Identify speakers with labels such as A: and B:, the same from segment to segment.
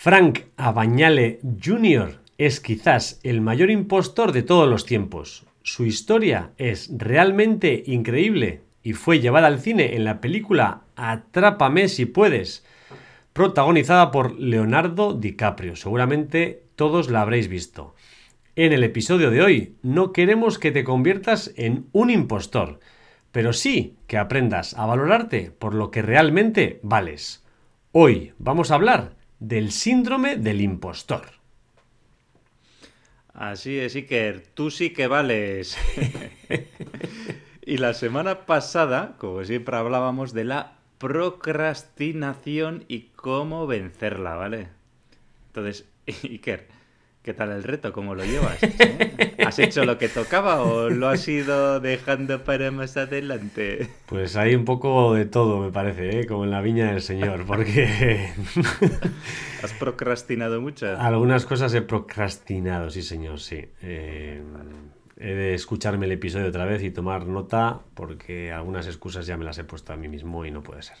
A: Frank Abañale Jr. es quizás el mayor impostor de todos los tiempos. Su historia es realmente increíble y fue llevada al cine en la película Atrápame si puedes, protagonizada por Leonardo DiCaprio. Seguramente todos la habréis visto. En el episodio de hoy no queremos que te conviertas en un impostor, pero sí que aprendas a valorarte por lo que realmente vales. Hoy vamos a hablar del síndrome del impostor.
B: Así es, Iker, tú sí que vales. y la semana pasada, como siempre, hablábamos de la procrastinación y cómo vencerla, ¿vale? Entonces, Iker, ¿Qué tal el reto? ¿Cómo lo llevas? ¿Has hecho lo que tocaba o lo has ido dejando para más adelante?
A: Pues hay un poco de todo, me parece, ¿eh? como en la viña del Señor, porque...
B: ¿Has procrastinado mucho?
A: Algunas cosas he procrastinado, sí, señor, sí. Eh, he de escucharme el episodio otra vez y tomar nota, porque algunas excusas ya me las he puesto a mí mismo y no puede ser.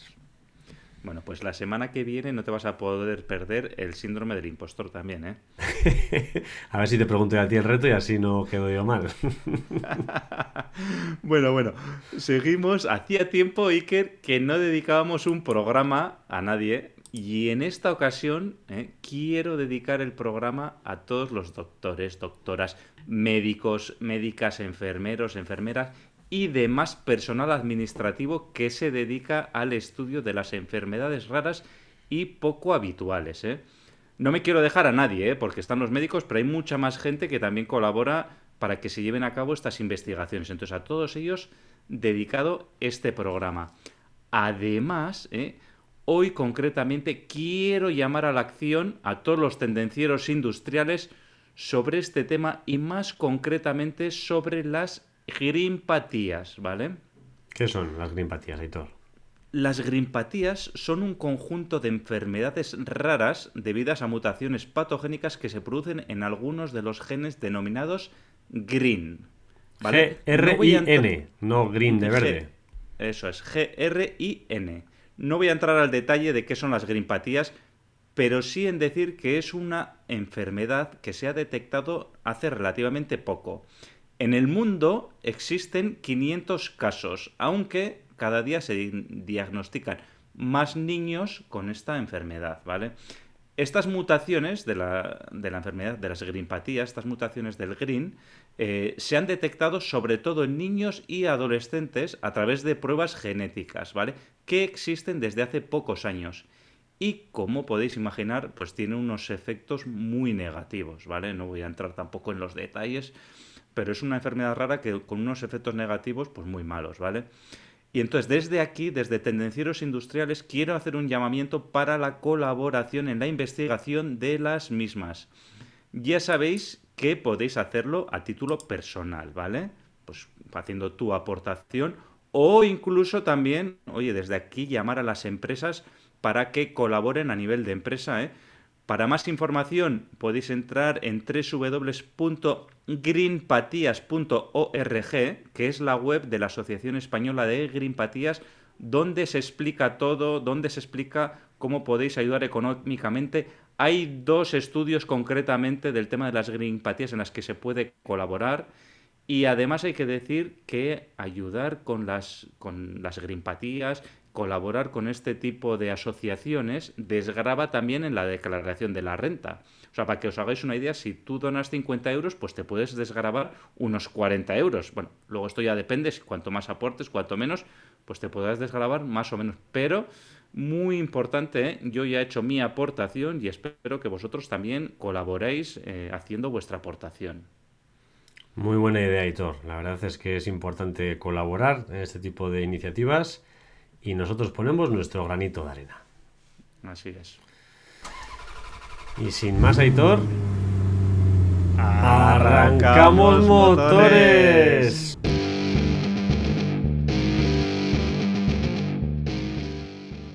B: Bueno, pues la semana que viene no te vas a poder perder el síndrome del impostor también, ¿eh?
A: a ver si te pregunto a ti el reto y así no quedo yo mal.
B: bueno, bueno, seguimos. Hacía tiempo, Iker, que no dedicábamos un programa a nadie y en esta ocasión ¿eh? quiero dedicar el programa a todos los doctores, doctoras, médicos, médicas, enfermeros, enfermeras y demás personal administrativo que se dedica al estudio de las enfermedades raras y poco habituales. ¿eh? No me quiero dejar a nadie, ¿eh? porque están los médicos, pero hay mucha más gente que también colabora para que se lleven a cabo estas investigaciones. Entonces, a todos ellos dedicado este programa. Además, ¿eh? hoy concretamente quiero llamar a la acción a todos los tendencieros industriales sobre este tema y más concretamente sobre las grimpatías, ¿vale?
A: ¿Qué son las grimpatías, Aitor?
B: Las grimpatías son un conjunto de enfermedades raras debidas a mutaciones patogénicas que se producen en algunos de los genes denominados.
A: ¿vale? G-R-I-N, no, green de verde.
B: eso es, G-R-I-N. No voy a entrar al detalle de qué son las grimpatías, pero sí en decir que es una enfermedad que se ha detectado hace relativamente poco. En el mundo existen 500 casos, aunque cada día se diagnostican más niños con esta enfermedad, ¿vale? Estas mutaciones de la, enfermedad, de las grimpatías, estas mutaciones del GRIN, eh, se han detectado sobre todo en niños y adolescentes a través de pruebas genéticas, ¿vale? Que existen desde hace pocos años. Y como podéis imaginar, pues tiene unos efectos muy negativos, ¿vale? No voy a entrar tampoco en los detalles, pero es una enfermedad rara que con unos efectos negativos pues muy malos, ¿vale? Y entonces desde aquí, desde Tendencieros Industriales, quiero hacer un llamamiento para la colaboración en la investigación de las mismas. Ya sabéis que podéis hacerlo a título personal, ¿vale? Pues haciendo tu aportación o incluso también, oye, desde aquí llamar a las empresas para que colaboren a nivel de empresa, ¿eh? Para más información podéis entrar en www.greenpatías.org, que es la web de la Asociación Española de Greenpatías, donde se explica todo, donde se explica cómo podéis ayudar económicamente. Hay dos estudios concretamente del tema de las greenpatías en las que se puede colaborar. Y además hay que decir que ayudar con las, con las greenpatías colaborar con este tipo de asociaciones desgraba también en la declaración de la renta. O sea, para que os hagáis una idea, si tú donas 50 euros, pues te puedes desgrabar unos 40 euros. Bueno, luego esto ya depende, si cuanto más aportes, cuanto menos, pues te podrás desgrabar más o menos. Pero muy importante, ¿eh? yo ya he hecho mi aportación y espero que vosotros también colaboréis eh, haciendo vuestra aportación.
A: Muy buena idea, Hitor. La verdad es que es importante colaborar en este tipo de iniciativas y nosotros ponemos nuestro granito de arena.
B: Así es.
A: Y sin más, Aitor, arrancamos motores.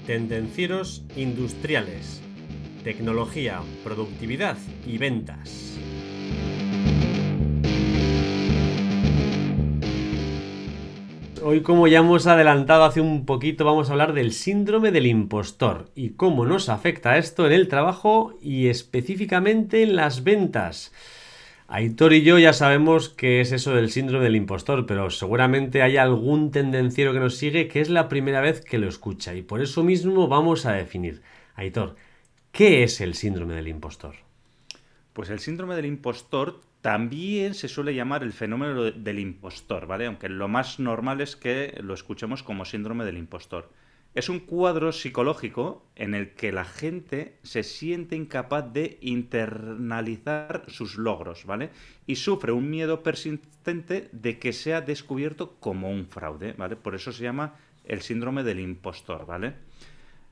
A: Tendencieros industriales, tecnología, productividad y ventas. Hoy como ya hemos adelantado hace un poquito, vamos a hablar del síndrome del impostor y cómo nos afecta esto en el trabajo y específicamente en las ventas. Aitor y yo ya sabemos qué es eso del síndrome del impostor, pero seguramente hay algún tendenciero que nos sigue que es la primera vez que lo escucha y por eso mismo vamos a definir. Aitor, ¿qué es el síndrome del impostor?
B: Pues el síndrome del impostor también se suele llamar el fenómeno del impostor, ¿vale? Aunque lo más normal es que lo escuchemos como síndrome del impostor. Es un cuadro psicológico en el que la gente se siente incapaz de internalizar sus logros, ¿vale? Y sufre un miedo persistente de que sea descubierto como un fraude, ¿vale? Por eso se llama el síndrome del impostor, ¿vale?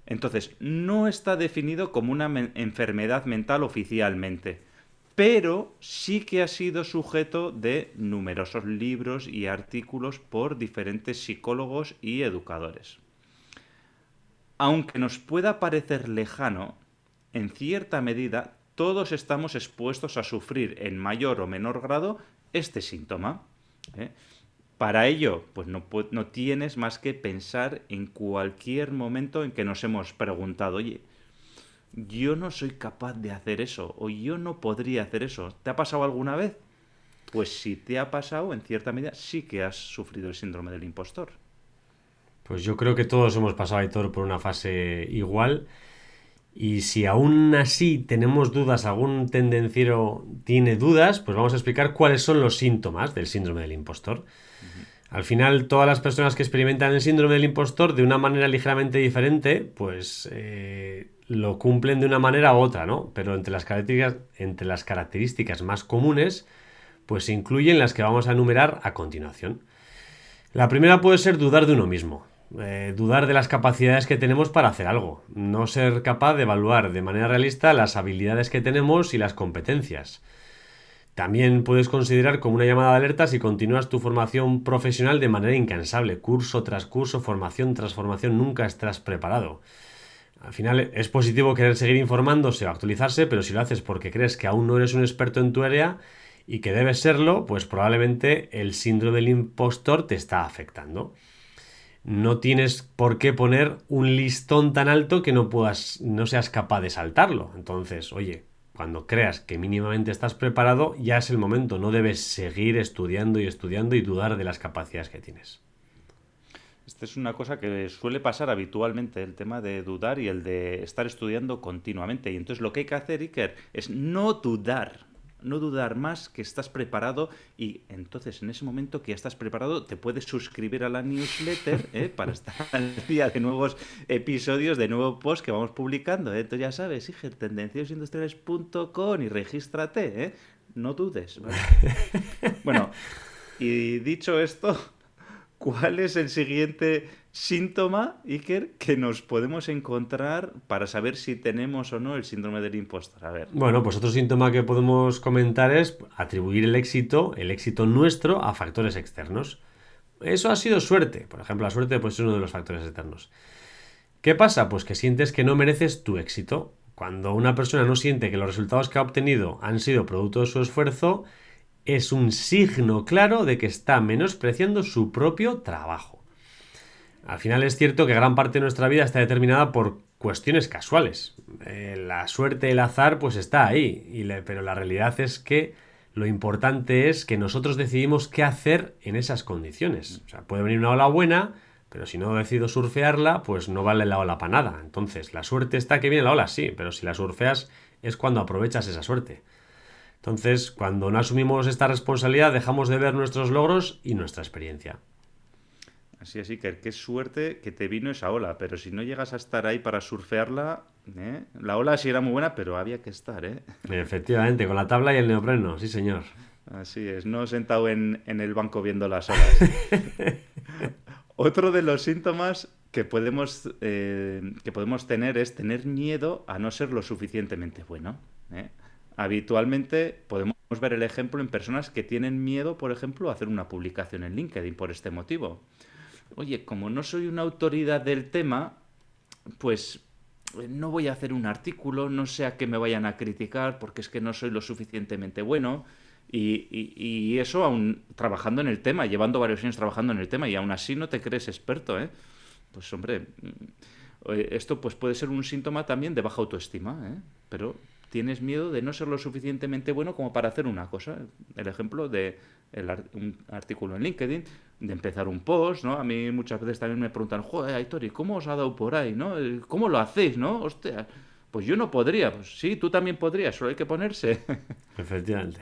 B: Entonces, no está definido como una enfermedad mental oficialmente pero sí que ha sido sujeto de numerosos libros y artículos por diferentes psicólogos y educadores. Aunque nos pueda parecer lejano, en cierta medida todos estamos expuestos a sufrir en mayor o menor grado este síntoma. ¿eh? Para ello, pues no, no tienes más que pensar en cualquier momento en que nos hemos preguntado, oye, yo no soy capaz de hacer eso o yo no podría hacer eso. ¿Te ha pasado alguna vez? Pues si te ha pasado, en cierta medida sí que has sufrido el síndrome del impostor.
A: Pues yo creo que todos hemos pasado, todo por una fase igual. Y si aún así tenemos dudas, algún tendenciero tiene dudas, pues vamos a explicar cuáles son los síntomas del síndrome del impostor. Al final, todas las personas que experimentan el síndrome del impostor de una manera ligeramente diferente, pues eh, lo cumplen de una manera u otra, ¿no? Pero entre las características, entre las características más comunes, pues se incluyen las que vamos a enumerar a continuación. La primera puede ser dudar de uno mismo, eh, dudar de las capacidades que tenemos para hacer algo, no ser capaz de evaluar de manera realista las habilidades que tenemos y las competencias. También puedes considerar como una llamada de alerta si continúas tu formación profesional de manera incansable, curso tras curso, formación tras formación, nunca estás preparado. Al final es positivo querer seguir informándose o actualizarse, pero si lo haces porque crees que aún no eres un experto en tu área y que debes serlo, pues probablemente el síndrome del impostor te está afectando. No tienes por qué poner un listón tan alto que no puedas, no seas capaz de saltarlo. Entonces, oye, cuando creas que mínimamente estás preparado, ya es el momento, no debes seguir estudiando y estudiando y dudar de las capacidades que tienes.
B: Esta es una cosa que suele pasar habitualmente, el tema de dudar y el de estar estudiando continuamente. Y entonces lo que hay que hacer, Iker, es no dudar, no dudar más que estás preparado y entonces en ese momento que ya estás preparado te puedes suscribir a la newsletter ¿eh? para estar al día de nuevos episodios, de nuevos posts que vamos publicando. ¿eh? Entonces ya sabes, Iger, tendenciosindustriales.com y regístrate, ¿eh? no dudes. bueno, y dicho esto, ¿cuál es el siguiente síntoma, Iker, que nos podemos encontrar para saber si tenemos o no el síndrome del impostor? A ver.
A: Bueno, pues otro síntoma que podemos comentar es atribuir el éxito, el éxito nuestro, a factores externos. Eso ha sido suerte. Por ejemplo, la suerte pues, es uno de los factores externos. ¿Qué pasa? Pues que sientes que no mereces tu éxito. Cuando una persona no siente que los resultados que ha obtenido han sido producto de su esfuerzo, es un signo claro de que está menospreciando su propio trabajo. Al final es cierto que gran parte de nuestra vida está determinada por cuestiones casuales. Eh, la suerte, el azar, pues está ahí, pero la realidad es que lo importante es que nosotros decidimos qué hacer en esas condiciones. O sea, puede venir una ola buena, pero si no decido surfearla, pues no vale la ola para nada. Entonces, la suerte está que viene la ola, sí, pero si la surfeas es cuando aprovechas esa suerte. Entonces, cuando no asumimos esta responsabilidad, dejamos de ver nuestros logros y nuestra experiencia.
B: Así, así, que qué suerte que te vino esa ola, pero si no llegas a estar ahí para surfearla, ¿eh? la ola sí era muy buena, pero había que estar, ¿eh?
A: Efectivamente, con la tabla y el neopreno, sí señor.
B: Así es, no sentado en, el banco viendo las olas. Otro de los síntomas que podemos, eh, que podemos tener es tener miedo a no ser lo suficientemente bueno. ¿eh? Habitualmente podemos ver el ejemplo en personas que tienen miedo, por ejemplo, a hacer una publicación en LinkedIn por este motivo. Oye, como no soy una autoridad del tema, pues eh, no voy a hacer un artículo, no sé a qué me vayan a criticar porque es que no soy lo suficientemente bueno. Y, eso aún trabajando en el tema, llevando varios años trabajando en el tema y aún así no te crees experto, ¿eh? Pues hombre, mm, esto pues puede ser un síntoma también de baja autoestima, ¿eh? Pero tienes miedo de no ser lo suficientemente bueno como para hacer una cosa. El ejemplo de un artículo en LinkedIn, de empezar un post, ¿no? A mí muchas veces también me preguntan, joder, Aitor, ¿y cómo os ha dado por ahí, no? ¿Cómo lo hacéis, no? Hostia, pues yo no podría. Pues sí, tú también podrías, solo hay que ponerse.
A: Efectivamente.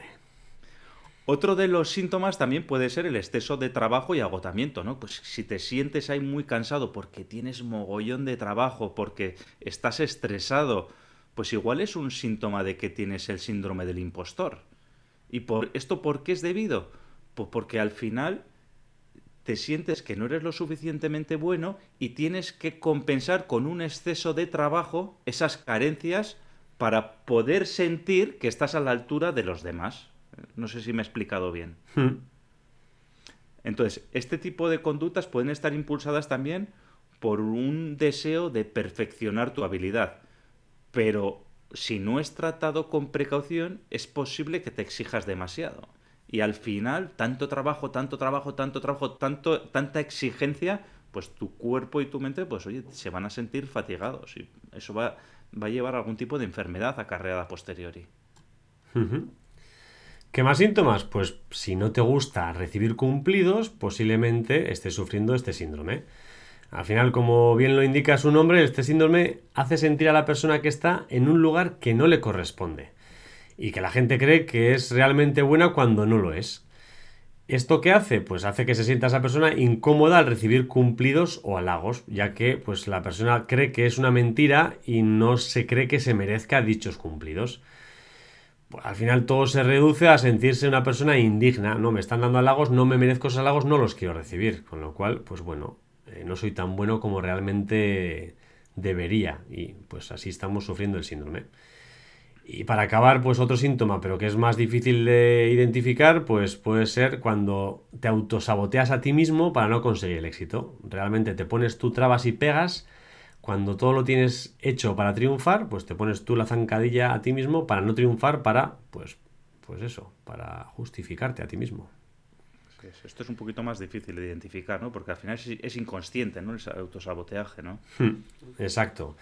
B: Otro de los síntomas también puede ser el exceso de trabajo y agotamiento, ¿no? Pues si te sientes ahí muy cansado porque tienes mogollón de trabajo, porque estás estresado, pues igual es un síntoma de que tienes el síndrome del impostor. ¿Y por esto por qué es debido? Pues porque al final te sientes que no eres lo suficientemente bueno y tienes que compensar con un exceso de trabajo esas carencias para poder sentir que estás a la altura de los demás. No sé si me he explicado bien. Hmm. Entonces, este tipo de conductas pueden estar impulsadas también por un deseo de perfeccionar tu habilidad. Pero si no es tratado con precaución, es posible que te exijas demasiado. Y al final, tanto trabajo, tanto trabajo, tanto trabajo, tanto, tanta exigencia, pues tu cuerpo y tu mente, pues oye, se van a sentir fatigados. Y eso va, va a llevar a algún tipo de enfermedad acarreada posteriori.
A: ¿Qué más síntomas? Pues si no te gusta recibir cumplidos, posiblemente estés sufriendo este síndrome. Al final, como bien lo indica su nombre, este síndrome hace sentir a la persona que está en un lugar que no le corresponde y que la gente cree que es realmente buena cuando no lo es. ¿Esto qué hace? Pues hace que se sienta esa persona incómoda al recibir cumplidos o halagos, ya que pues, la persona cree que es una mentira y no se cree que se merezca dichos cumplidos al final todo se reduce a sentirse una persona indigna. No, me están dando halagos, no me merezco esos halagos, no los quiero recibir. Con lo cual, pues bueno, eh, no soy tan bueno como realmente debería. Y pues así estamos sufriendo el síndrome. Y para acabar, pues otro síntoma, pero que es más difícil de identificar, pues puede ser cuando te autosaboteas a ti mismo para no conseguir el éxito. Realmente te pones tú trabas y pegas cuando todo lo tienes hecho para triunfar, pues te pones tú la zancadilla a ti mismo para no triunfar, para, pues, pues eso, para justificarte a ti mismo.
B: Esto es un poquito más difícil de identificar, ¿no? Porque al final es, inconsciente, ¿no? El autosaboteaje, ¿no?
A: Hmm, exacto.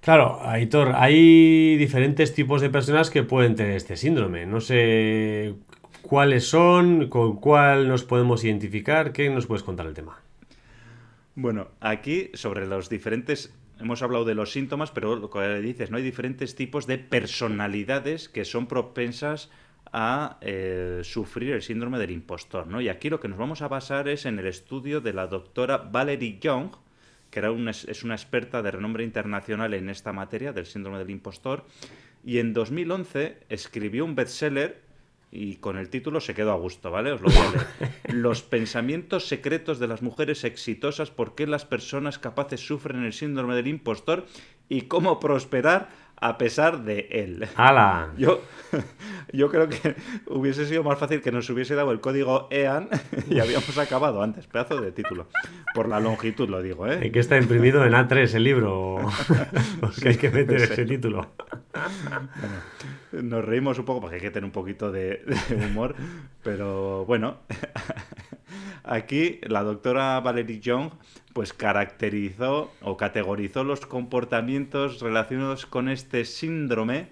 A: Claro, Aitor, hay diferentes tipos de personas que pueden tener este síndrome. No sé cuáles son, con cuál nos podemos identificar. ¿Qué nos puedes contar el tema?
B: Bueno, aquí sobre los diferentes hemos hablado de los síntomas, pero lo que dices, ¿no? Hay diferentes tipos de personalidades que son propensas a eh, sufrir el síndrome del impostor, ¿no? Y aquí lo que nos vamos a basar es en el estudio de la doctora Valerie Young, que era una, es una experta de renombre internacional en esta materia del síndrome del impostor, y en 2011 escribió un bestseller y con el título se quedó a gusto, ¿vale? Os lo voy a leer. Los pensamientos secretos de las mujeres exitosas, por qué las personas capaces sufren el síndrome del impostor y cómo prosperar a pesar de él.
A: ¡Hala!
B: Yo, yo creo que hubiese sido más fácil que nos hubiese dado el código EAN y habíamos acabado antes. Pedazo de título. Por la longitud lo digo, ¿eh?
A: que está imprimido en A3 el libro. Porque hay que meter ese título.
B: nos reímos un poco porque hay que tener un poquito de, de humor. Pero bueno, aquí la doctora Valerie Young pues caracterizó o categorizó los comportamientos relacionados con este síndrome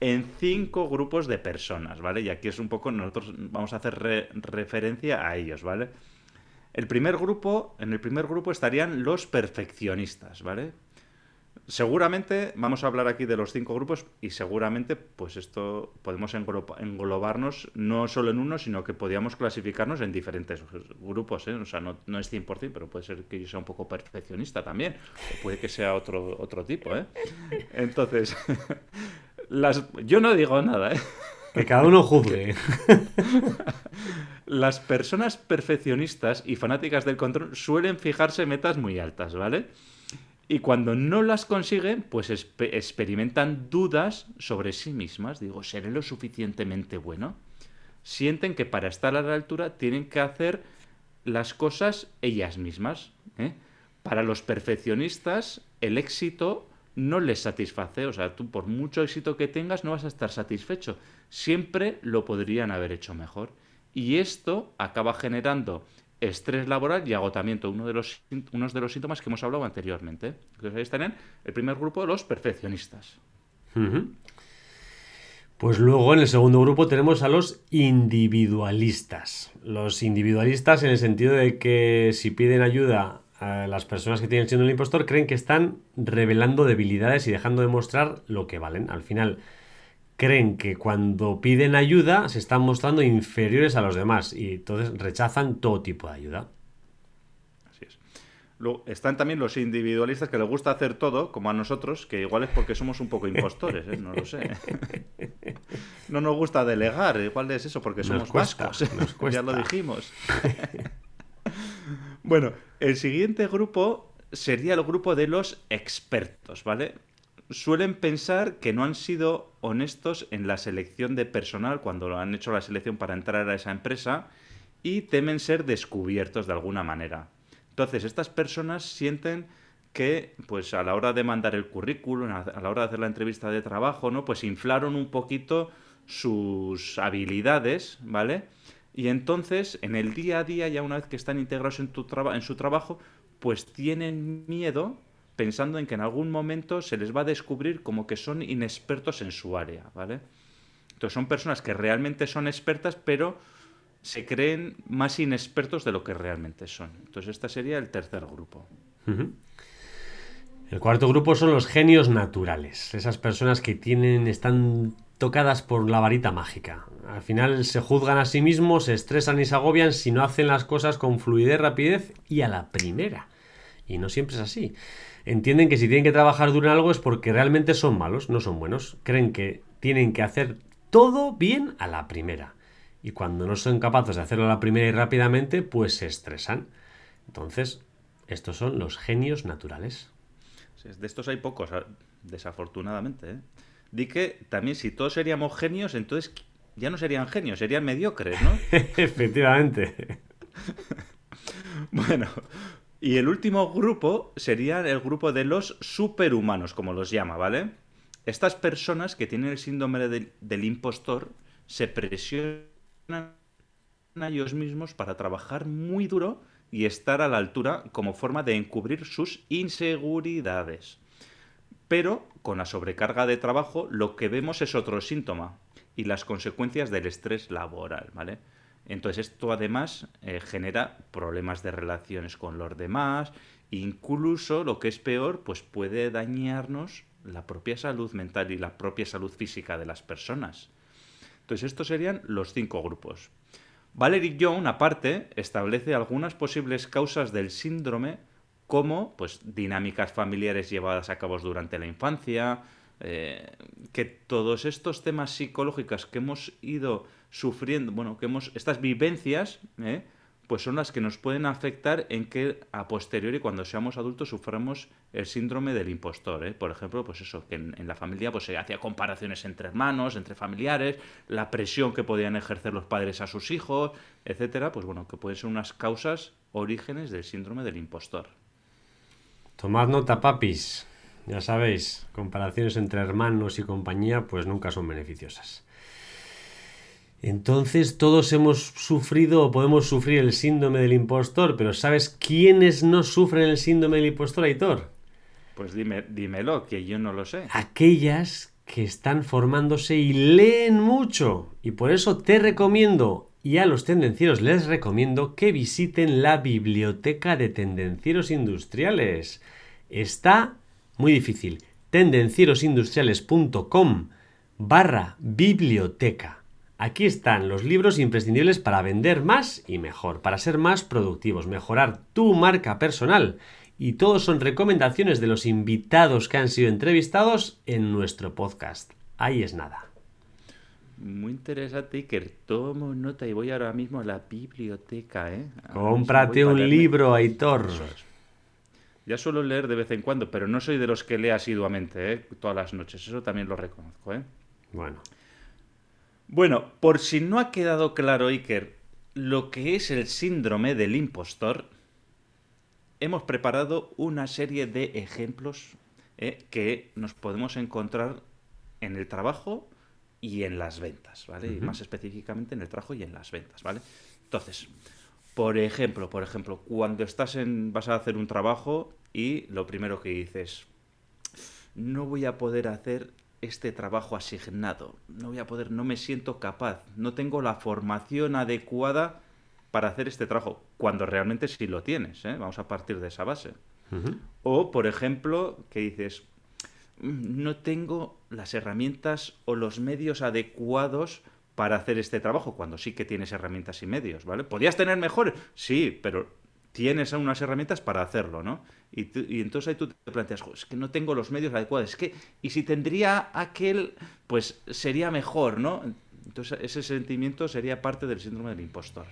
B: en cinco grupos de personas, ¿vale? Y aquí es un poco, nosotros vamos a hacer referencia a ellos, ¿vale? El primer grupo, en el primer grupo estarían los perfeccionistas, ¿vale? Seguramente vamos a hablar aquí de los cinco grupos y seguramente pues esto podemos englobarnos no solo en uno, sino que podríamos clasificarnos en diferentes grupos. ¿eh? O sea, no, no es 100%, pero puede ser que yo sea un poco perfeccionista también. O puede que sea otro, otro tipo. ¿eh? Entonces, las, yo no digo nada. ¿eh?
A: Que cada uno juzgue.
B: Las personas perfeccionistas y fanáticas del control suelen fijarse metas muy altas, ¿vale? Y cuando no las consiguen, pues experimentan dudas sobre sí mismas. Digo, ¿seré lo suficientemente bueno? Sienten que para estar a la altura tienen que hacer las cosas ellas mismas. ¿eh? Para los perfeccionistas, el éxito no les satisface. O sea, tú por mucho éxito que tengas no vas a estar satisfecho. Siempre lo podrían haber hecho mejor. Y esto acaba generando estrés laboral y agotamiento, uno de los, unos de los síntomas que hemos hablado anteriormente. Entonces ahí están el primer grupo los perfeccionistas.
A: Pues luego en el segundo grupo tenemos a los individualistas. Los individualistas en el sentido de que si piden ayuda a las personas que tienen siendo el impostor creen que están revelando debilidades y dejando de mostrar lo que valen. Al final creen que cuando piden ayuda se están mostrando inferiores a los demás y entonces rechazan todo tipo de ayuda.
B: Así es. Luego, están también los individualistas que les gusta hacer todo, como a nosotros, que igual es porque somos un poco impostores, ¿eh? no lo sé. no nos gusta delegar, igual es eso, porque somos vascos. ya lo dijimos. bueno, el siguiente grupo sería el grupo de los expertos, ¿vale? Suelen pensar que no han sido honestos en la selección de personal cuando han hecho la selección para entrar a esa empresa y temen ser descubiertos de alguna manera. Entonces, estas personas sienten que, pues a la hora de mandar el currículum, a la hora de hacer la entrevista de trabajo, ¿no? Pues inflaron un poquito sus habilidades, ¿vale? Y entonces, en el día a día, ya una vez que están integrados en, tu en su trabajo, pues tienen miedo pensando en que en algún momento se les va a descubrir como que son inexpertos en su área, ¿vale? Entonces son personas que realmente son expertas, pero se creen más inexpertos de lo que realmente son. Entonces este sería el tercer grupo.
A: El cuarto grupo son los genios naturales, esas personas que tienen, están tocadas por la varita mágica. Al final se juzgan a sí mismos, se estresan y se agobian si no hacen las cosas con fluidez, rapidez y a la primera. Y no siempre es así entienden que si tienen que trabajar duro en algo es porque realmente son malos, no son buenos. Creen que tienen que hacer todo bien a la primera. Y cuando no son capaces de hacerlo a la primera y rápidamente, pues se estresan. Entonces, estos son los genios naturales.
B: De estos hay pocos, desafortunadamente. ¿eh? Di que también si todos seríamos genios, entonces ya no serían genios, serían mediocres, ¿no?
A: Efectivamente.
B: bueno, y el último grupo sería el grupo de los superhumanos, como los llama, ¿vale? Estas personas que tienen el síndrome del, impostor se presionan a ellos mismos para trabajar muy duro y estar a la altura como forma de encubrir sus inseguridades. Pero con la sobrecarga de trabajo lo que vemos es otro síntoma y las consecuencias del estrés laboral, ¿vale? Entonces esto además eh, genera problemas de relaciones con los demás, incluso lo que es peor, pues puede dañarnos la propia salud mental y la propia salud física de las personas. Entonces estos serían los cinco grupos. Valerie Young, aparte, establece algunas posibles causas del síndrome como pues, dinámicas familiares llevadas a cabo durante la infancia, eh, que todos estos temas psicológicos que hemos ido sufriendo, bueno, que hemos, estas vivencias, ¿eh? pues son las que nos pueden afectar en que a posteriori, cuando seamos adultos, suframos el síndrome del impostor. ¿eh? Por ejemplo, pues eso, que en, la familia pues, se hacía comparaciones entre hermanos, entre familiares, la presión que podían ejercer los padres a sus hijos, etcétera, pues bueno, que pueden ser unas causas, orígenes del síndrome del impostor.
A: Tomad nota, papis. Ya sabéis, comparaciones entre hermanos y compañía, pues nunca son beneficiosas. Entonces todos hemos sufrido o podemos sufrir el síndrome del impostor, pero ¿sabes quiénes no sufren el síndrome del impostor, Aitor?
B: Pues dime, dímelo, que yo no lo sé.
A: Aquellas que están formándose y leen mucho. Y por eso te recomiendo, y a los tendencieros les recomiendo, que visiten la biblioteca de tendencieros industriales. Está muy difícil. tendencierosindustriales.com barra biblioteca. Aquí están los libros imprescindibles para vender más y mejor, para ser más productivos, mejorar tu marca personal. Y todos son recomendaciones de los invitados que han sido entrevistados en nuestro podcast. Ahí es nada.
B: Muy interesante, Iker. Tomo nota y voy ahora mismo a la biblioteca, ¿eh?
A: Cómprate un libro, Aitor.
B: Ya suelo leer de vez en cuando, pero no soy de los que lee asiduamente, ¿eh? Todas las noches. Eso también lo reconozco, ¿eh?
A: Bueno.
B: Bueno, por si no ha quedado claro, Iker, lo que es el síndrome del impostor, hemos preparado una serie de ejemplos ¿eh? que nos podemos encontrar en el trabajo y en las ventas, ¿vale? Y más específicamente en el trabajo y en las ventas, ¿vale? Entonces, por ejemplo, por ejemplo, cuando estás en vas a hacer un trabajo y lo primero que dices, no voy a poder hacer este trabajo asignado, no voy a poder, no me siento capaz, no tengo la formación adecuada para hacer este trabajo, cuando realmente sí lo tienes, ¿eh? vamos a partir de esa base. O, por ejemplo, que dices, mm, no tengo las herramientas o los medios adecuados para hacer este trabajo, cuando sí que tienes herramientas y medios, ¿vale? ¿Podrías tener mejores? Sí, pero tienes unas herramientas para hacerlo, ¿no? Y, entonces ahí tú te planteas, es que no tengo los medios adecuados, es que, y si tendría aquel, pues sería mejor, ¿no? Entonces ese sentimiento sería parte del síndrome del impostor.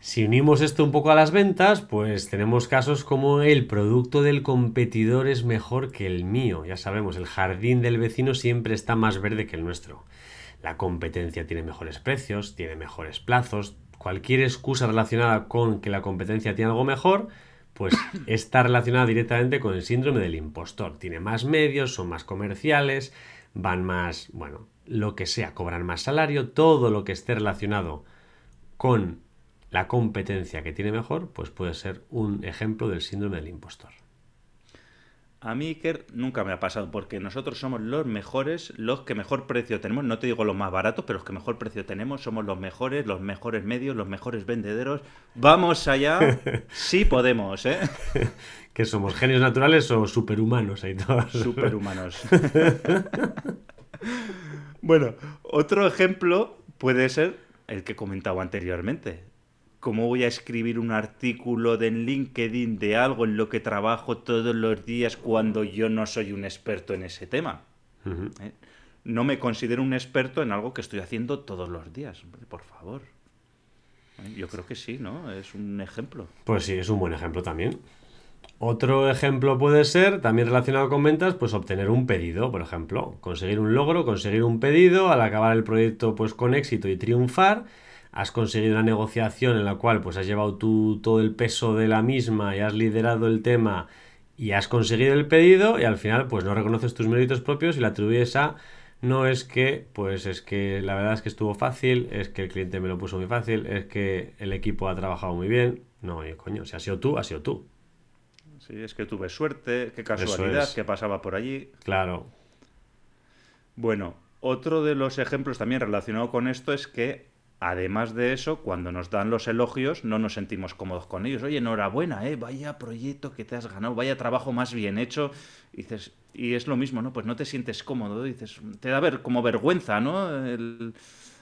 A: Si unimos esto un poco a las ventas, pues tenemos casos como el producto del competidor es mejor que el mío. Ya sabemos, el jardín del vecino siempre está más verde que el nuestro. La competencia tiene mejores precios, tiene mejores plazos. Cualquier excusa relacionada con que la competencia tiene algo mejor, pues está relacionada directamente con el síndrome del impostor. Tiene más medios, son más comerciales, van más, bueno, lo que sea, cobran más salario, todo lo que esté relacionado con la competencia que tiene mejor, pues puede ser un ejemplo del síndrome del impostor.
B: A mí, Iker, nunca me ha pasado, porque nosotros somos los mejores, los que mejor precio tenemos. No te digo los más baratos, pero los que mejor precio tenemos. Somos los mejores, los mejores medios, los mejores vendederos. Vamos allá, sí podemos, ¿eh?
A: ¿Que somos genios naturales o superhumanos? Ahí todos?
B: Superhumanos. bueno, otro ejemplo puede ser el que he comentado anteriormente. ¿Cómo voy a escribir un artículo de LinkedIn de algo en lo que trabajo todos los días cuando yo no soy un experto en ese tema? ¿Eh? No me considero un experto en algo que estoy haciendo todos los días. Por favor. ¿Eh? Yo creo que sí, ¿no? Es un ejemplo.
A: Pues sí, es un buen ejemplo también. Otro ejemplo puede ser, también relacionado con ventas, pues obtener un pedido, por ejemplo. Conseguir un logro, conseguir un pedido, al acabar el proyecto pues con éxito y triunfar has conseguido una negociación en la cual pues has llevado tú todo el peso de la misma y has liderado el tema y has conseguido el pedido y al final pues no reconoces tus méritos propios y la atribuyes a no es que pues es que la verdad es que estuvo fácil, es que el cliente me lo puso muy fácil, es que el equipo ha trabajado muy bien. No, coño, si ha sido tú, ha sido tú.
B: Sí, es que tuve suerte, qué casualidad que pasaba por allí.
A: Claro.
B: Bueno, otro de los ejemplos también relacionado con esto es que Además de eso, cuando nos dan los elogios, no nos sentimos cómodos con ellos. Oye, enhorabuena, ¿eh? vaya proyecto que te has ganado, vaya trabajo más bien hecho. Y, dices, y es lo mismo, ¿no? Pues no te sientes cómodo, dices, te da ver, como vergüenza, ¿no?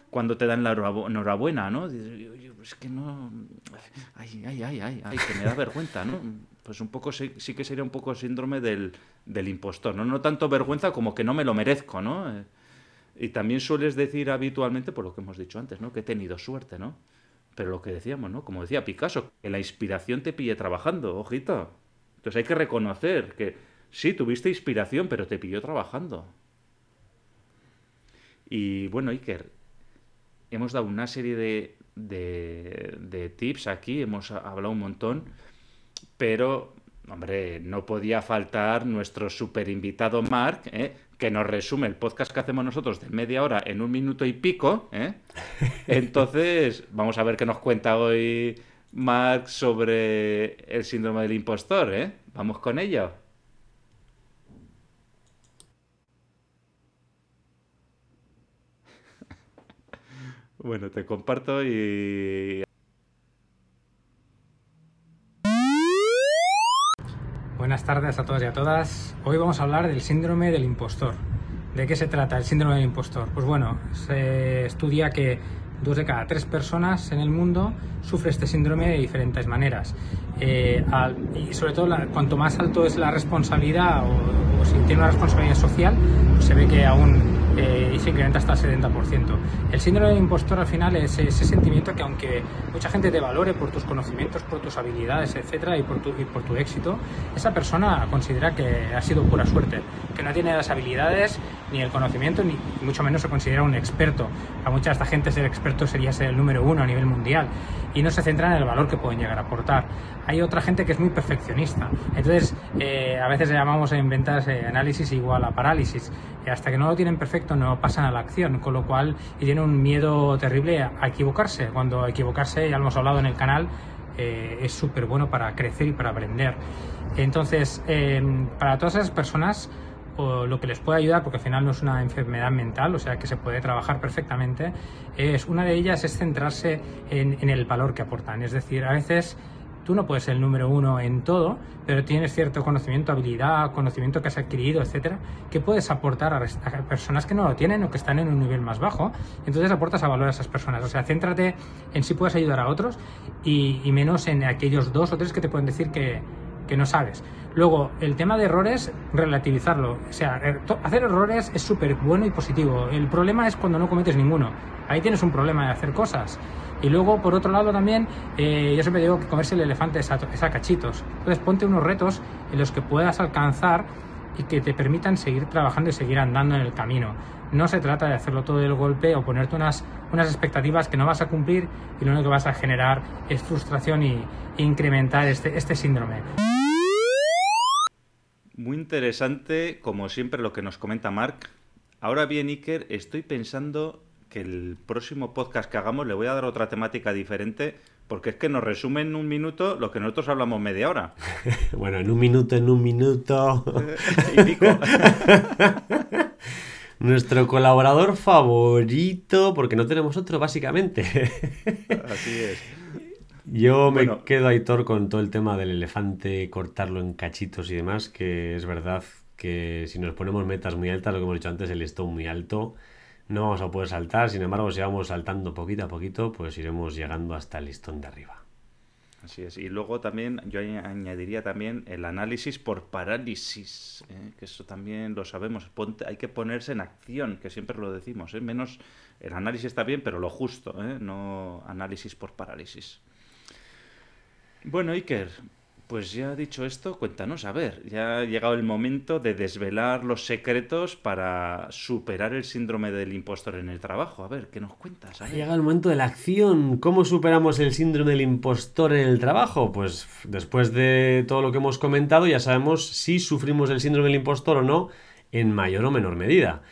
B: cuando te dan la enhorabuena, ¿no? Dices, es que no... Ay, ay, ay, ay, ay, que me da vergüenza, ¿no? Pues un poco sí, que sería un poco síndrome del, del impostor, ¿no? No tanto vergüenza como que no me lo merezco, ¿no? Y también sueles decir habitualmente, por lo que hemos dicho antes, ¿no? Que he tenido suerte, ¿no? Pero lo que decíamos, ¿no? Como decía Picasso, que la inspiración te pille trabajando, ojito. Entonces hay que reconocer que sí, tuviste inspiración, pero te pilló trabajando. Y bueno, Iker, hemos dado una serie de, de, de tips aquí, hemos hablado un montón, pero Hombre, no podía faltar nuestro super invitado Mark, ¿eh? Que nos resume el podcast que hacemos nosotros de media hora en un minuto y pico. ¿eh? Entonces, vamos a ver qué nos cuenta hoy Mark sobre el síndrome del impostor. ¿eh? Vamos con ello. Bueno, te comparto y
C: Buenas tardes a todos y a todas. Hoy vamos a hablar del síndrome del impostor. ¿De qué se trata el síndrome del impostor? Pues bueno, se estudia que dos de cada tres personas en el mundo sufre este síndrome de diferentes maneras. Eh, y sobre todo, cuanto más alto es la responsabilidad o, si tiene una responsabilidad social, pues se ve que aún eh, y se incrementa hasta el 70%. El síndrome del impostor al final es ese sentimiento que aunque mucha gente te valore por tus conocimientos, por tus habilidades, etcétera, y por tu, y por tu éxito, esa persona considera que ha sido pura suerte, que no tiene las habilidades ni el conocimiento, ni mucho menos se considera un experto. A mucha de esta gente ser experto sería ser el número uno a nivel mundial y no se centra en el valor que pueden llegar a aportar. Hay otra gente que es muy perfeccionista. Entonces, eh, a veces llamamos en ventas eh, análisis igual a parálisis. Y hasta que no lo tienen perfecto no pasan a la acción, con lo cual y tienen un miedo terrible a equivocarse. Cuando equivocarse, ya lo hemos hablado en el canal, eh, es súper bueno para crecer y para aprender. Entonces, para todas esas personas, o lo que les puede ayudar, porque al final no es una enfermedad mental, o sea que se puede trabajar perfectamente, es una de ellas es centrarse en, el valor que aportan. Es decir, a veces tú no puedes ser el número uno en todo, pero tienes cierto conocimiento, habilidad, conocimiento que has adquirido, etcétera, que puedes aportar a, personas que no lo tienen o que están en un nivel más bajo. Entonces aportas a valor a esas personas. O sea, céntrate en si puedes ayudar a otros y, menos en aquellos dos o tres que te pueden decir que no sabes. Luego, el tema de errores, relativizarlo. O sea, er, hacer errores es súper bueno y positivo. El problema es cuando no cometes ninguno. Ahí tienes un problema de hacer cosas. Y luego, por otro lado, también, eh, yo siempre digo que comerse el elefante es a, es a cachitos. Entonces, ponte unos retos en los que puedas alcanzar y que te permitan seguir trabajando y seguir andando en el camino. No se trata de hacerlo todo del golpe o ponerte unas, unas expectativas que no vas a cumplir y lo único que vas a generar es frustración y, e incrementar este, este síndrome.
B: Muy interesante, como siempre, lo que nos comenta Mark. Ahora bien, Iker, estoy pensando que el próximo podcast que hagamos le voy a dar otra temática diferente, porque es que nos resume en un minuto lo que nosotros hablamos media hora.
A: bueno, en un minuto, en un minuto. y pico. Nuestro colaborador favorito, porque no tenemos otro, básicamente.
B: Así es.
A: Yo me quedo, Aitor, con todo el tema del elefante, cortarlo en cachitos y demás, que es verdad que si nos ponemos metas muy altas, lo que hemos dicho antes, el listón muy alto, no vamos a poder saltar. Sin embargo, si vamos saltando poquito a poquito, pues iremos llegando hasta el listón de arriba.
B: Así es. Y luego también yo añadiría también el análisis por parálisis, ¿eh? que eso también lo sabemos. hay que ponerse en acción, que siempre lo decimos. ¿eh? Menos el análisis está bien, pero lo justo, ¿eh? no análisis por parálisis. Bueno, Iker, pues ya dicho esto, cuéntanos, a ver, ya ha llegado el momento de desvelar los secretos para superar el síndrome del impostor en el trabajo. A ver, ¿qué nos cuentas?
A: Ha llegado el momento de la acción. ¿Cómo superamos el síndrome del impostor en el trabajo? Pues después de todo lo que hemos comentado, ya sabemos si sufrimos el síndrome del impostor o no, en mayor o menor medida.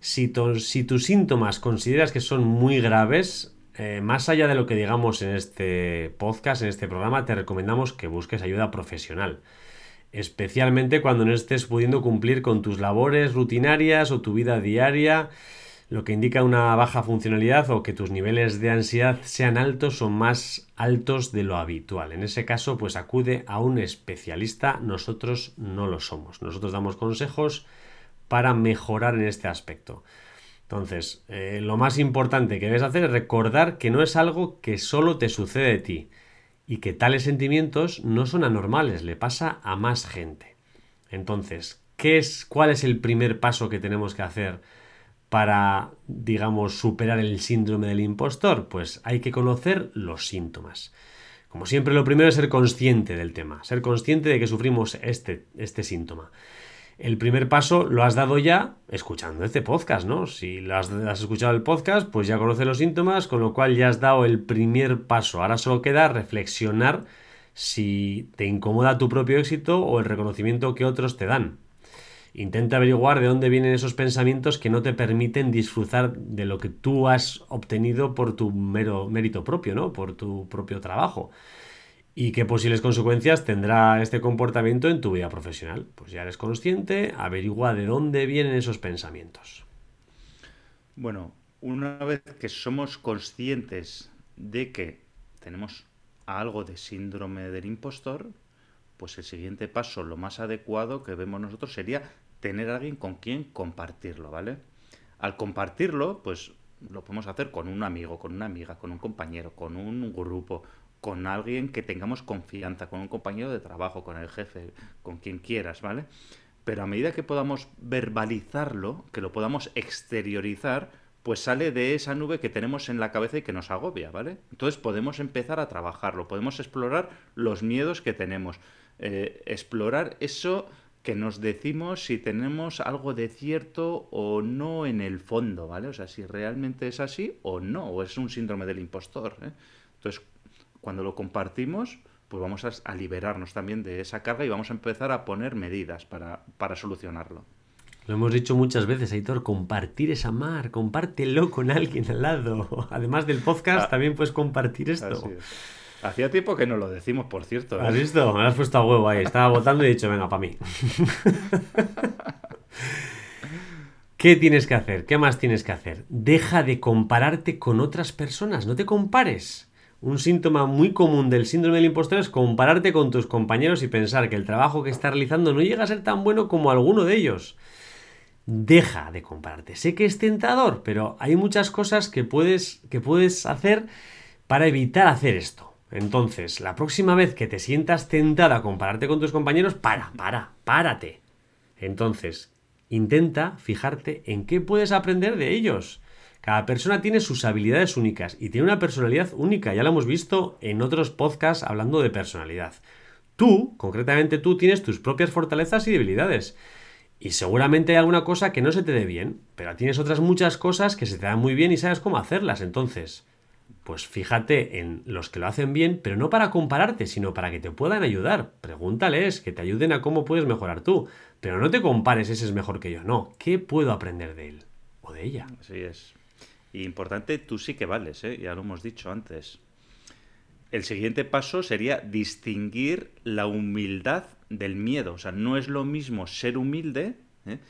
A: Si, si tus síntomas consideras que son muy graves, eh, más allá de lo que digamos en este podcast, en este programa, te recomendamos que busques ayuda profesional. Especialmente cuando no estés pudiendo cumplir con tus labores rutinarias o tu vida diaria, lo que indica una baja funcionalidad o que tus niveles de ansiedad sean altos o más altos de lo habitual. En ese caso, pues acude a un especialista. Nosotros no lo somos. Nosotros damos consejos para mejorar en este aspecto. Entonces, eh, lo más importante que debes hacer es recordar que no es algo que solo te sucede a ti y que tales sentimientos no son anormales, le pasa a más gente. Entonces, ¿qué es, ¿cuál es el primer paso que tenemos que hacer para, digamos, superar el síndrome del impostor? Pues hay que conocer los síntomas. Como siempre, lo primero es ser consciente del tema, ser consciente de que sufrimos este, este síntoma el primer paso lo has dado ya escuchando este podcast, ¿no? Si lo has, escuchado el podcast, pues ya conoces los síntomas, con lo cual ya has dado el primer paso. Ahora solo queda reflexionar si te incomoda tu propio éxito o el reconocimiento que otros te dan. Intenta averiguar de dónde vienen esos pensamientos que no te permiten disfrutar de lo que tú has obtenido por tu mero mérito propio, ¿no? Por tu propio trabajo y qué posibles consecuencias tendrá este comportamiento en tu vida profesional. Pues ya eres consciente, averigua de dónde vienen esos pensamientos.
B: Bueno, una vez que somos conscientes de que tenemos algo de síndrome del impostor, pues el siguiente paso, lo más adecuado que vemos nosotros sería tener a alguien con quien compartirlo, ¿vale? Al compartirlo, pues lo podemos hacer con un amigo, con una amiga, con un compañero, con un grupo, con alguien que tengamos confianza, con un compañero de trabajo, con el jefe, con quien quieras, ¿vale? Pero a medida que podamos verbalizarlo, que lo podamos exteriorizar, pues sale de esa nube que tenemos en la cabeza y que nos agobia, ¿vale? Entonces podemos empezar a trabajarlo, podemos explorar los miedos que tenemos, eh, explorar eso que nos decimos si tenemos algo de cierto o no en el fondo, ¿vale? O sea, si realmente es así o no, o es un síndrome del impostor. ¿eh? Entonces, cuando lo compartimos, pues vamos a, liberarnos también de esa carga y vamos a empezar a poner medidas para, para solucionarlo.
A: Lo hemos dicho muchas veces, Aitor, compartir es amar, compártelo con alguien al lado. Además del podcast, ah, también puedes compartir esto.
B: Hacía tiempo que no lo decimos, por cierto.
A: ¿Has ¿eh? visto? Me has puesto a huevo ahí. Estaba votando y he dicho, venga, para mí. ¿Qué tienes que hacer? ¿Qué más tienes que hacer? Deja de compararte con otras personas. No te compares. Un síntoma muy común del síndrome del impostor es compararte con tus compañeros y pensar que el trabajo que estás realizando no llega a ser tan bueno como alguno de ellos. Deja de compararte. Sé que es tentador, pero hay muchas cosas que puedes, que puedes hacer para evitar hacer esto. Entonces, la próxima vez que te sientas tentada a compararte con tus compañeros, para, para, párate. Entonces, intenta fijarte en qué puedes aprender de ellos. Cada persona tiene sus habilidades únicas y tiene una personalidad única, ya lo hemos visto en otros podcasts hablando de personalidad. Tú, concretamente tú, tienes tus propias fortalezas y debilidades. Y seguramente hay alguna cosa que no se te dé bien, pero tienes otras muchas cosas que se te dan muy bien y sabes cómo hacerlas. Entonces, pues fíjate en los que lo hacen bien, pero no para compararte, sino para que te puedan ayudar. Pregúntales, que te ayuden a cómo puedes mejorar tú. Pero no te compares, ese es mejor que yo. No, ¿qué puedo aprender de él o de ella?
B: Así es. Y importante, tú sí que vales, ¿eh? ya lo hemos dicho antes. El siguiente paso sería distinguir la humildad del miedo. O sea, no es lo mismo ser humilde ¿eh?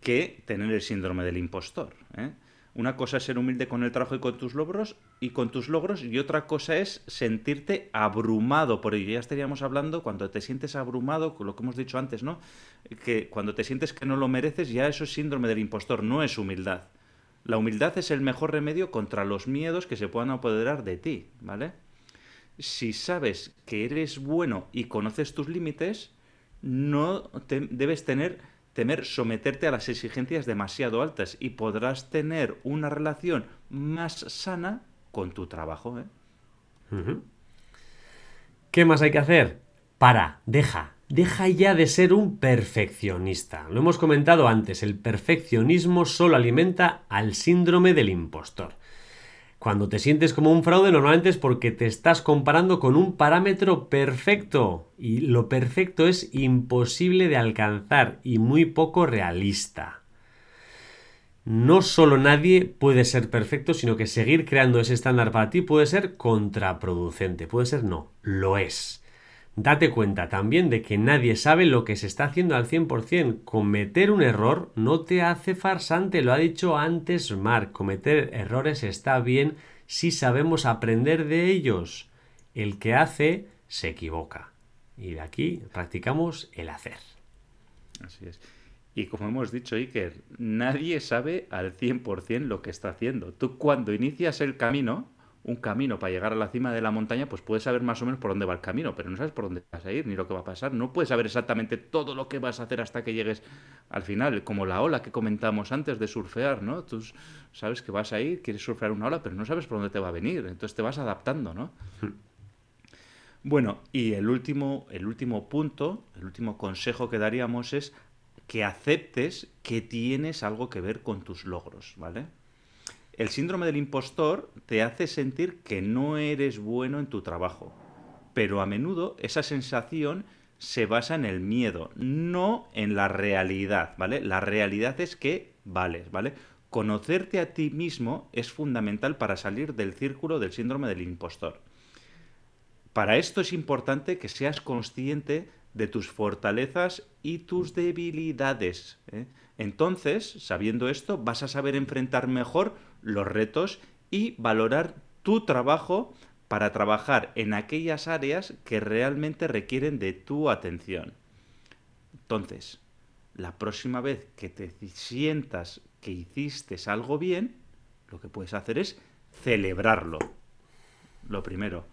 B: que tener el síndrome del impostor. ¿eh? Una cosa es ser humilde con el trabajo y con tus logros y con tus logros y otra cosa es sentirte abrumado por ello. Ya estaríamos hablando cuando te sientes abrumado, con lo que hemos dicho antes, ¿no? Que cuando te sientes que no lo mereces, ya eso es síndrome del impostor, no es humildad. La humildad es el mejor remedio contra los miedos que se puedan apoderar de ti, ¿vale? Si sabes que eres bueno y conoces tus límites, no debes tener temer someterte a las exigencias demasiado altas y podrás tener una relación más sana con tu trabajo. ¿eh?
A: ¿Qué más hay que hacer? Para, deja, deja ya de ser un perfeccionista. Lo hemos comentado antes, el perfeccionismo solo alimenta al síndrome del impostor. Cuando te sientes como un fraude normalmente es porque te estás comparando con un parámetro perfecto y lo perfecto es imposible de alcanzar y muy poco realista. No solo nadie puede ser perfecto, sino que seguir creando ese estándar para ti puede ser contraproducente, puede ser no, lo es. Date cuenta también de que nadie sabe lo que se está haciendo al 100%. Cometer un error no te hace farsante, lo ha dicho antes Mark. Cometer errores está bien si sabemos aprender de ellos. El que hace se equivoca. Y de aquí practicamos el hacer.
B: Así es. Y como hemos dicho, Iker, nadie sabe al 100% lo que está haciendo. Tú cuando inicias el camino, un camino para llegar a la cima de la montaña, pues puedes saber más o menos por dónde va el camino, pero no sabes por dónde vas a ir ni lo que va a pasar. No puedes saber exactamente todo lo que vas a hacer hasta que llegues al final, como la ola que comentamos antes de surfear, ¿no? Tú sabes que vas a ir, quieres surfear una ola, pero no sabes por dónde te va a venir, entonces te vas adaptando, ¿no? Hmm. Bueno, y el último, el último punto, el último consejo que daríamos es que aceptes que tienes algo que ver con tus logros, ¿vale? El síndrome del impostor te hace sentir que no eres bueno en tu trabajo, pero a menudo esa sensación se basa en el miedo, no en la realidad, ¿vale? La realidad es que vales, ¿vale? Conocerte a ti mismo es fundamental para salir del círculo del síndrome del impostor. Para esto es importante que seas consciente de tus fortalezas y tus debilidades. ¿eh? Entonces, sabiendo esto, vas a saber enfrentar mejor los retos y valorar tu trabajo para trabajar en aquellas áreas que realmente requieren de tu atención. Entonces, la próxima vez que te sientas que hiciste algo bien, lo que puedes hacer es celebrarlo. Lo primero.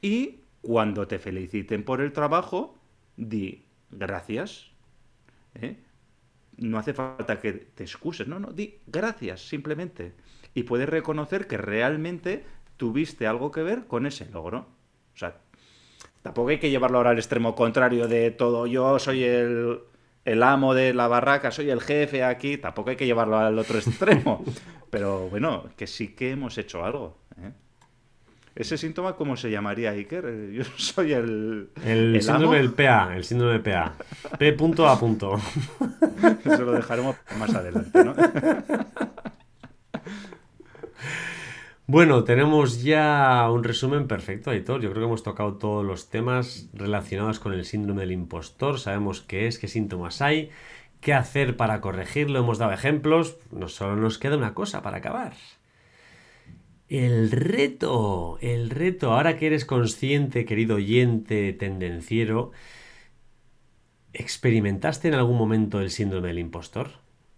B: Y cuando te feliciten por el trabajo, di gracias. ¿eh? No hace falta que te excuses, no, no, di gracias simplemente y puedes reconocer que realmente tuviste algo que ver con ese logro. O sea, tampoco hay que llevarlo ahora al extremo contrario de todo yo soy el, el amo de la barraca, soy el jefe aquí, tampoco hay que llevarlo al otro extremo. Pero bueno, que sí que hemos hecho algo. ¿eh? ¿Ese síntoma cómo se llamaría, Iker? Eh, Yo soy el.
A: El, síndrome del PA, el síndrome del PA. P punto a punto.
B: Eso lo dejaremos más adelante, ¿no?
A: Bueno, tenemos ya un resumen perfecto, Aitor. Yo creo que hemos tocado todos los temas relacionados con el síndrome del impostor. Sabemos qué es, qué síntomas hay, qué hacer para corregirlo. Hemos dado ejemplos. No solo nos queda una cosa para acabar. El reto, el reto. Ahora que eres consciente, querido oyente tendenciero, ¿experimentaste en algún momento el síndrome del impostor?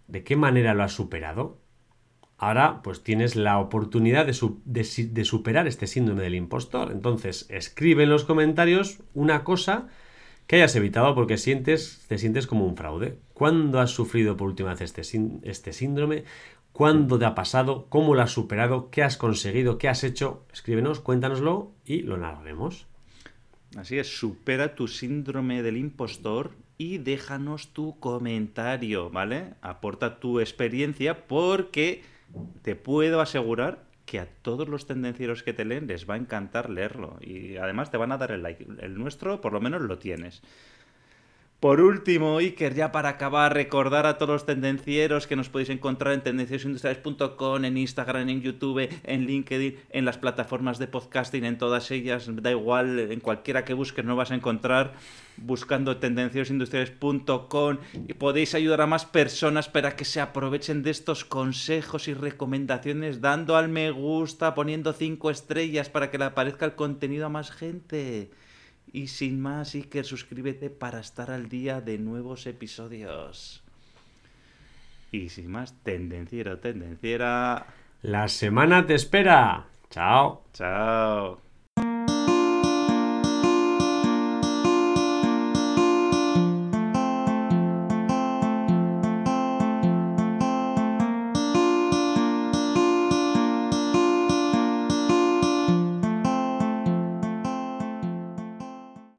A: ¿De qué manera lo has superado? Ahora pues tienes la oportunidad de, superar este síndrome del impostor. Entonces escribe en los comentarios una cosa que hayas evitado porque sientes, te sientes como un fraude. ¿Cuándo has sufrido por última vez este, este síndrome? ¿Cuándo te ha pasado? ¿Cómo lo has superado? ¿Qué has conseguido? ¿Qué has hecho? Escríbenos, cuéntanoslo y lo narraremos.
B: Así es, supera tu síndrome del impostor y déjanos tu comentario, ¿vale? Aporta tu experiencia porque te puedo asegurar que a todos los tendencieros que te leen les va a encantar leerlo y además te van a dar el like. El nuestro por lo menos lo tienes. Por último, Iker, ya para acabar, recordar a todos los tendencieros que nos podéis encontrar en tendenciosindustriales.com, en Instagram, en YouTube, en LinkedIn, en las plataformas de podcasting, en todas ellas, da igual, en cualquiera que busques no vas a encontrar buscando tendenciosindustriales.com y podéis ayudar a más personas para que se aprovechen de estos consejos y recomendaciones dando al me gusta, poniendo cinco estrellas para que le aparezca el contenido a más gente. Y sin más, Iker, suscríbete para estar al día de nuevos episodios. Y sin más, tendenciero, tendenciera.
A: La semana te espera. Chao.
B: Chao.